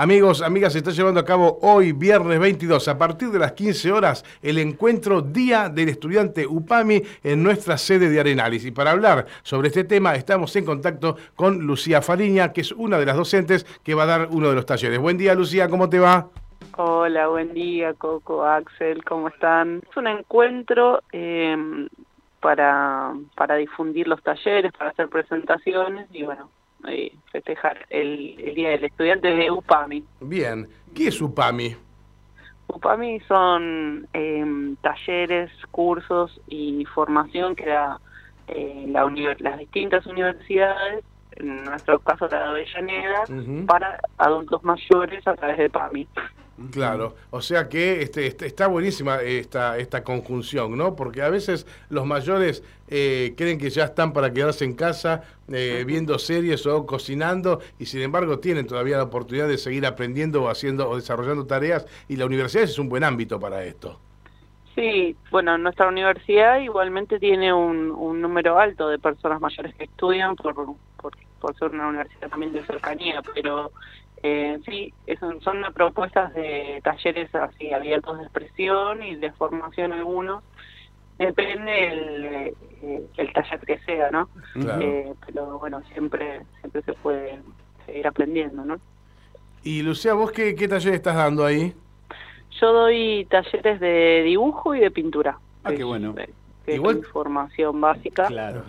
Amigos, amigas, se está llevando a cabo hoy, viernes 22, a partir de las 15 horas, el encuentro Día del Estudiante UPAMI en nuestra sede de Arenales. Y para hablar sobre este tema, estamos en contacto con Lucía Fariña, que es una de las docentes que va a dar uno de los talleres. Buen día, Lucía, ¿cómo te va? Hola, buen día, Coco, Axel, ¿cómo están? Es un encuentro em, para, para difundir los talleres, para hacer presentaciones y bueno, eh, festejar el, Día del Estudiante de UPAMI. Bien, ¿qué es UPAMI? UPAMI son em, talleres, cursos y formación que da eh, la las distintas universidades, en nuestro caso la de Avellaneda, para adultos mayores a través de PAMI. Claro, o sea que este, este, está buenísima esta, esta conjunción, ¿no? Porque a veces los mayores eh, creen que ya están para quedarse en casa eh, viendo series o cocinando y sin embargo tienen todavía la oportunidad de seguir aprendiendo o haciendo o desarrollando tareas y la universidad es un buen ámbito para esto. Sí, bueno, nuestra universidad igualmente tiene un, un número alto de personas mayores que estudian por, por, por ser una universidad también de cercanía, pero eh, sí, son propuestas de talleres así abiertos de expresión y de formación algunos. Depende el, eh, el taller que sea, ¿no? Eh, pero bueno, siempre siempre se puede seguir aprendiendo, ¿no? Y Lucía, ¿vos qué, qué taller estás dando ahí? Yo doy talleres de dibujo y de pintura. Ah, qué bueno. Igual... formación básica. Claro.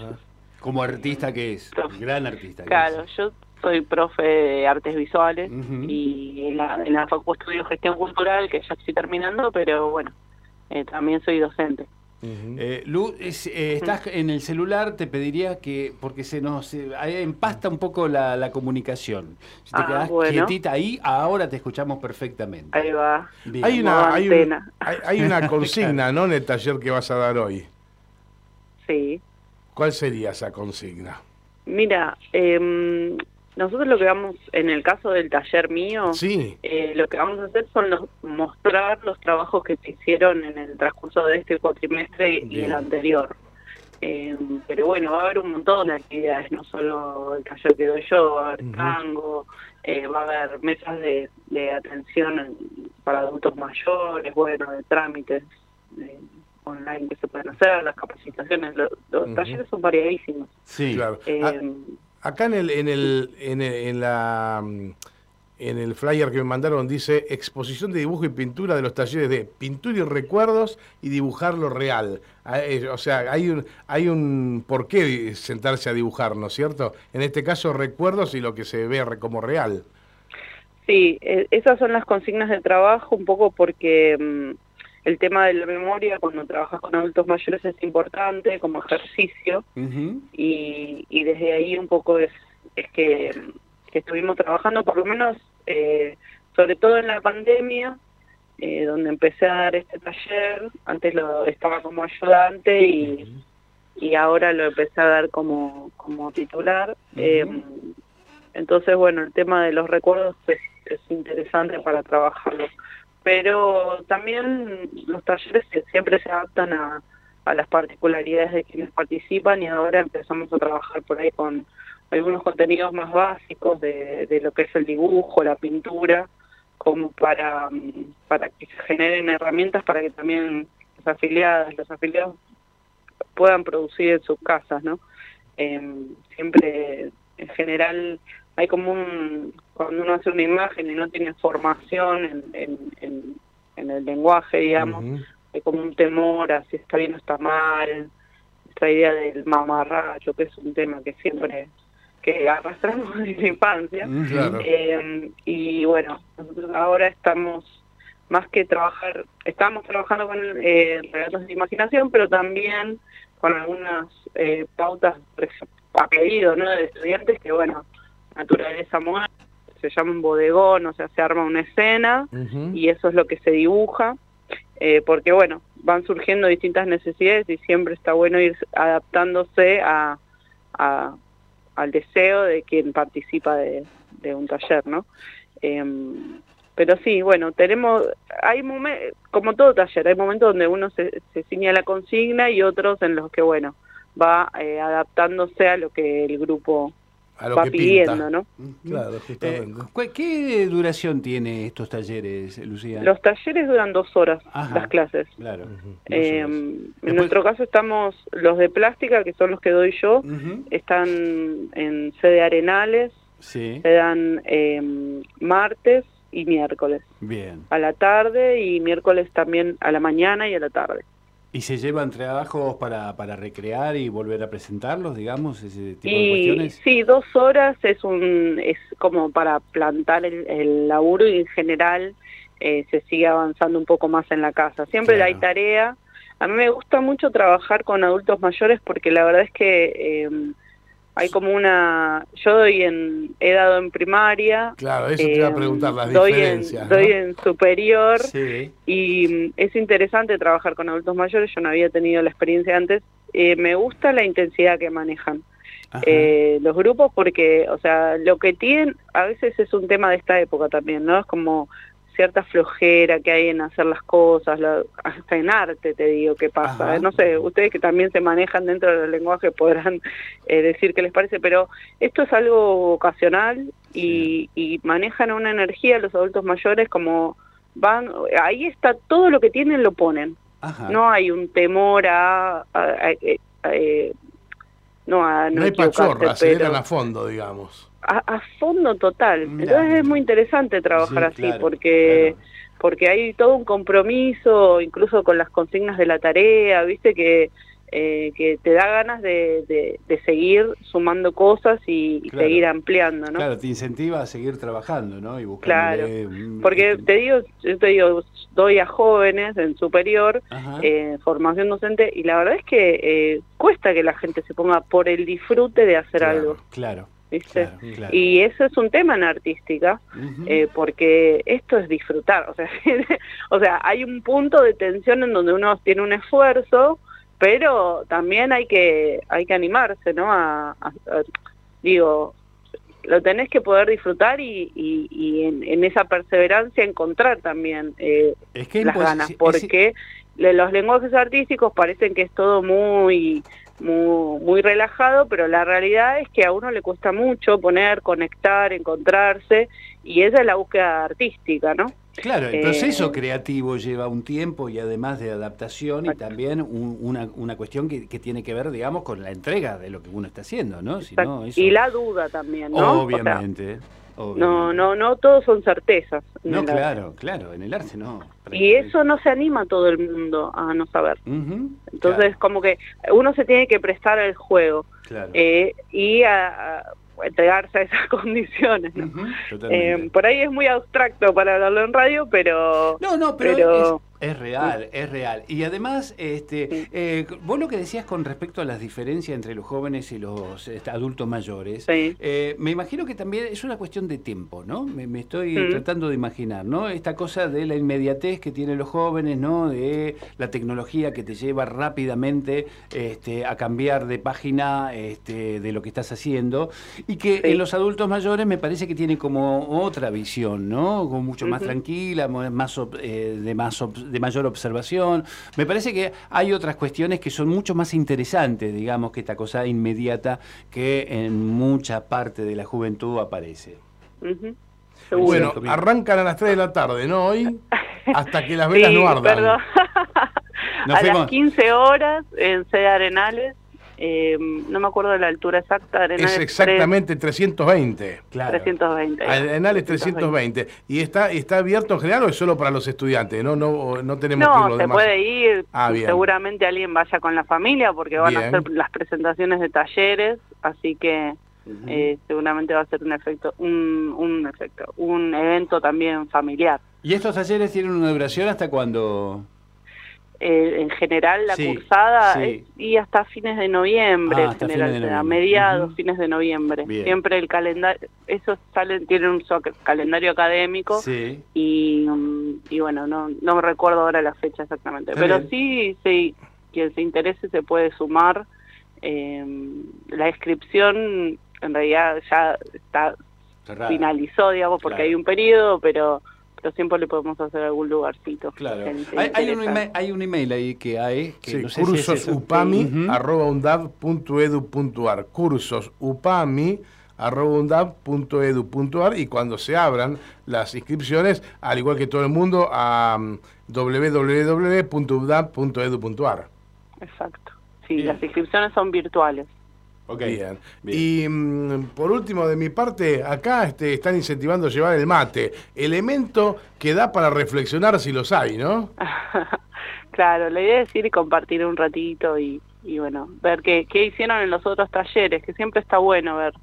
Como artista que es, gran artista. claro, yo soy profe de artes visuales y en la, en la facultad estudio gestión cultural, que ya estoy terminando, pero bueno, eh, también soy docente. Eh, Lu, eh, estás en el celular, te pediría que, porque se nos empasta un poco la, comunicación. Si te ah, quedas quietita ahí, ahora te escuchamos perfectamente. Ahí va. Hay una, hay, hay, una consigna, ¿no? En el taller que vas a dar hoy. Sí. ¿Cuál sería esa consigna? Mira, eh, nosotros lo que vamos, en el caso del taller mío, eh, lo que vamos a hacer son mostrar los trabajos que se hicieron en el transcurso de este cuatrimestre y el anterior. Eh, pero bueno, va a haber un montón de actividades, no solo el taller que doy yo, va a haber tango, eh, va a haber mesas de, atención para adultos mayores, bueno, de trámites online que se pueden hacer, las capacitaciones, los, talleres son variadísimos. Sí, claro. Ah, Acá en el, en el, en, la en el flyer que me mandaron dice exposición de dibujo y pintura de los talleres de pintura y recuerdos y dibujar lo real. Ah, o sea, hay un, hay un por qué sentarse a dibujar, ¿no es cierto? En este caso, recuerdos y lo que se ve como real. Sí, e, esas son las consignas de trabajo, un poco porque mm, el tema de la memoria cuando trabajas con adultos mayores es importante como ejercicio y, y, desde ahí un poco es, es que, estuvimos trabajando por lo menos eh, sobre todo en la pandemia eh, donde empecé a dar este taller. Antes lo estaba como ayudante y, y ahora lo empecé a dar como, como titular. Eh, entonces bueno el tema de los recuerdos es, es interesante para trabajarlo pero también los talleres siempre se adaptan a, las particularidades de quienes participan y ahora empezamos a trabajar por ahí con algunos contenidos más básicos de, lo que es el dibujo, la pintura, como para, para que se generen herramientas para que también las afiliadas, los afiliados puedan producir en sus casas, ¿no? Em, siempre, en general, hay como un, cuando uno hace una imagen y no tiene formación en, en, el lenguaje, digamos, hay como un temor a si está bien o está mal, esta idea del mamarracho, que es un tema que siempre que arrastramos desde la infancia. Mm, eh, y bueno, nosotros ahora estamos más que trabajar, estamos trabajando con eh, relatos de imaginación, pero también con algunas eh, pautas a pedido ¿no? de estudiantes que, bueno, naturaleza muerta, se llama un bodegón, o sea, se arma una escena y eso es lo que se dibuja, eh, porque bueno, van surgiendo distintas necesidades y siempre está bueno ir adaptándose a, al deseo de quien participa de, de un taller, ¿no? Em, pero sí, bueno, tenemos, hay momentos, como todo taller, hay momentos donde uno se, se ciña la consigna y otros en los que, bueno, va eh, adaptándose a lo que el grupo va pidiendo, ¿no? Claro, justamente. Eh, ¿Qué duración tiene estos talleres, Lucía? Los talleres duran dos horas, las clases. Claro. Eh, en nuestro caso estamos, los de plástica, que son los que doy yo, están en sede Arenales, sí. se dan eh, martes y miércoles. Bien. A la tarde y miércoles también a la mañana y a la tarde. ¿Y se llevan trabajos para, para recrear y volver a presentarlos, digamos, ese tipo de cuestiones? Sí, dos horas es un es como para plantar el, laburo y en general eh, se sigue avanzando un poco más en la casa. Siempre hay tarea. A mí me gusta mucho trabajar con adultos mayores porque la verdad es que... Eh, hay como una yo doy en he dado en primaria claro eso te iba a preguntar las doy diferencias en, doy en superior y mm, es interesante trabajar con adultos mayores yo no había tenido la experiencia antes. Eh, me gusta la intensidad que manejan eh, los grupos porque o sea lo que tienen a veces es un tema de esta época también no es como cierta flojera que hay en hacer las cosas, hasta en arte te digo qué pasa. ¿eh? No sé, ustedes que también se manejan dentro del lenguaje podrán eh, decir qué les parece, pero esto es algo ocasional y, manejan una energía los adultos mayores como van, ahí está todo lo que tienen lo ponen. No hay un temor a, eh, no, a no, hay pachorra, se a fondo, digamos a, fondo total. Entonces es muy interesante trabajar así porque porque hay todo un compromiso, incluso con las consignas de la tarea, viste que eh, que te da ganas de, de, seguir sumando cosas y, seguir ampliando, ¿no? Claro, te incentiva a seguir trabajando, ¿no? Y claro, porque te digo, yo te digo, doy a jóvenes en superior eh, formación docente y la verdad es que eh, cuesta que la gente se ponga por el disfrute de hacer algo. Claro. ¿Viste? Y eso es un tema en artística, eh, porque esto es disfrutar, o sea, o sea, hay un punto de tensión en donde uno tiene un esfuerzo, pero también hay que hay que animarse, ¿no? A, digo, lo tenés que poder disfrutar y, y, en, esa perseverancia encontrar también eh, las ganas, porque los lenguajes artísticos parecen que es todo muy muy, muy relajado, pero la realidad es que a uno le cuesta mucho poner, conectar, encontrarse, y esa es la búsqueda artística, ¿no? Claro, el proceso eh, creativo lleva un tiempo y además de adaptación y también una, una, cuestión que, que, tiene que ver, digamos, con la entrega de lo que uno está haciendo, ¿no? Y la duda también, ¿no? Obviamente. No, no, no, todos son certezas. No, claro, claro, en el arte no. Y eso no se anima a todo el mundo a no saber. Entonces, como que uno se tiene que prestar al juego eh, y a, entregarse a esas condiciones. Eh, por ahí es muy abstracto para hablarlo en radio, pero... No, no, pero, es real, es real. Y además, este, eh, vos lo que decías con respecto a las diferencias entre los jóvenes y los este, adultos mayores, eh, me imagino que también es una cuestión de tiempo, ¿no? Me, estoy tratando de imaginar, ¿no? Esta cosa de la inmediatez que tienen los jóvenes, ¿no? De la tecnología que te lleva rápidamente este, a cambiar de página este, de lo que estás haciendo y que en los adultos mayores me parece que tiene como otra visión, ¿no? Como mucho más tranquila, más eh, de más de mayor observación. Me parece que hay otras cuestiones que son mucho más interesantes, digamos, que esta cosa inmediata que en mucha parte de la juventud aparece. Bueno, arrancan a las 3 de la tarde, ¿no? Hoy, hasta que las velas no ardan. a las 15 horas en Sede Arenales eh, no me acuerdo de la altura exacta. es exactamente 320. Claro. 320. Arenal 320. ¿Y está está abierto en general o es solo para los estudiantes? No no no tenemos no, se puede ir. Ah, seguramente alguien vaya con la familia porque van a hacer las presentaciones de talleres, así que eh, seguramente va a ser un efecto un, un efecto un evento también familiar. ¿Y estos talleres tienen una duración hasta cuándo? Eh, en general la cursada y hasta fines de noviembre, ah, general, a mediados, fines de noviembre. Siempre el calendario, esos salen, tienen un calendario académico y, y bueno, no, no recuerdo ahora la fecha exactamente, pero sí, sí, quien se interese se puede sumar. Eh, la inscripción en realidad ya está finalizó, digamos, porque hay un periodo, pero pero siempre le podemos hacer algún lugarcito. Claro. Hay, hay, un email, hay, un email, ahí que hay, que sí, no sé cursosupami, si es arroba undab.edu.ar, cursosupami, undab.edu.ar y cuando se abran las inscripciones, al igual que todo el mundo, a um, www.udab.edu.ar. Exacto. Sí, las inscripciones son virtuales. Ok. Bien. Y mm, por último, de mi parte, acá este, están incentivando a llevar el mate, elemento que da para reflexionar si los hay, ¿no? claro, la idea es ir y compartir un ratito y, bueno, ver qué, qué hicieron en los otros talleres, que siempre está bueno ver,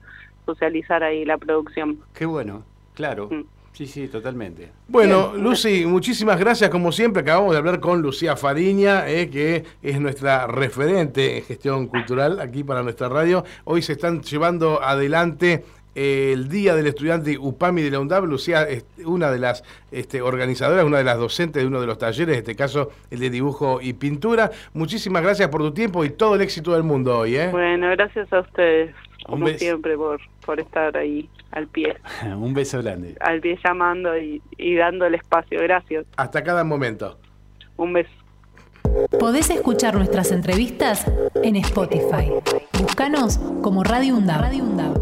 socializar ahí la producción. Qué bueno, claro. Mm. Sí, sí, totalmente. Bueno, Lucy, muchísimas gracias como siempre. Acabamos de hablar con Lucía Fariña, eh, que es nuestra referente en gestión cultural aquí para nuestra radio. Hoy se están llevando adelante eh, el Día del Estudiante UPAMI de la UNDAB. Lucía es una de las este, organizadoras, una de las docentes de uno de los talleres, en este caso el de dibujo y pintura. Muchísimas gracias por tu tiempo y todo el éxito del mundo hoy. ¿eh? Bueno, gracias a ustedes, como siempre, por, por estar ahí al pie. Un beso grande. Al pie llamando y, y dando el espacio. Gracias. Hasta cada momento. Un beso. Podés escuchar nuestras entrevistas en Spotify. Búscanos como Radio Radio Undab.